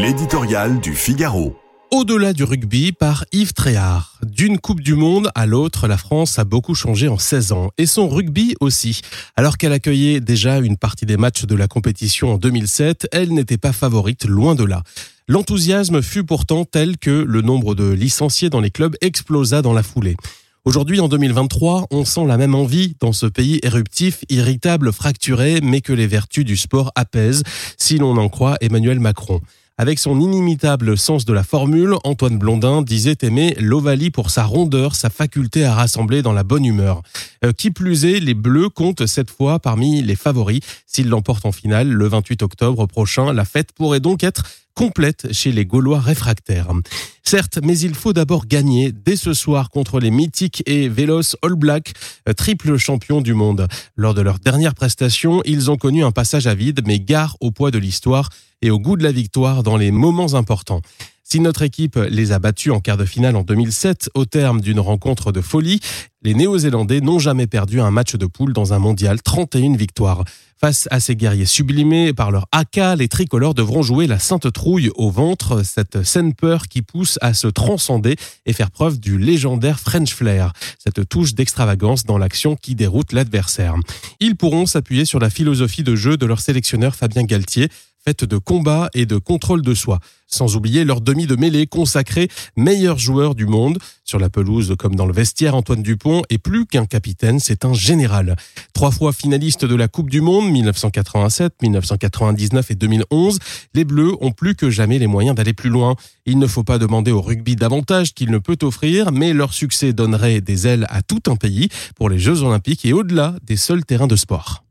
L'éditorial du Figaro. Au-delà du rugby par Yves Tréhard. D'une Coupe du Monde à l'autre, la France a beaucoup changé en 16 ans et son rugby aussi. Alors qu'elle accueillait déjà une partie des matchs de la compétition en 2007, elle n'était pas favorite, loin de là. L'enthousiasme fut pourtant tel que le nombre de licenciés dans les clubs explosa dans la foulée. Aujourd'hui, en 2023, on sent la même envie dans ce pays éruptif, irritable, fracturé, mais que les vertus du sport apaisent, si l'on en croit Emmanuel Macron. Avec son inimitable sens de la formule, Antoine Blondin disait aimer l'Ovalie pour sa rondeur, sa faculté à rassembler dans la bonne humeur. Euh, qui plus est, les Bleus comptent cette fois parmi les favoris. S'ils l'emportent en finale le 28 octobre prochain, la fête pourrait donc être complète chez les Gaulois réfractaires. Certes, mais il faut d'abord gagner dès ce soir contre les mythiques et vélos All Black, euh, triple champions du monde. Lors de leur dernière prestation, ils ont connu un passage à vide, mais gare au poids de l'histoire et au goût de la victoire dans les moments importants. Si notre équipe les a battus en quart de finale en 2007 au terme d'une rencontre de folie, les Néo-Zélandais n'ont jamais perdu un match de poule dans un mondial, 31 victoires. Face à ces guerriers sublimés par leur AK, les tricolores devront jouer la sainte trouille au ventre, cette saine peur qui pousse à se transcender et faire preuve du légendaire French flair, cette touche d'extravagance dans l'action qui déroute l'adversaire. Ils pourront s'appuyer sur la philosophie de jeu de leur sélectionneur Fabien Galtier, faite de combat et de contrôle de soi. Sans oublier leur demi de mêlée consacré meilleur joueur du monde. Sur la pelouse comme dans le vestiaire, Antoine Dupont est plus qu'un capitaine, c'est un général. Trois fois finaliste de la Coupe du Monde, 1987, 1999 et 2011, les Bleus ont plus que jamais les moyens d'aller plus loin. Il ne faut pas demander au rugby davantage qu'il ne peut offrir, mais leur succès donnerait des ailes à tout un pays pour les Jeux Olympiques et au-delà des seuls terrains de sport.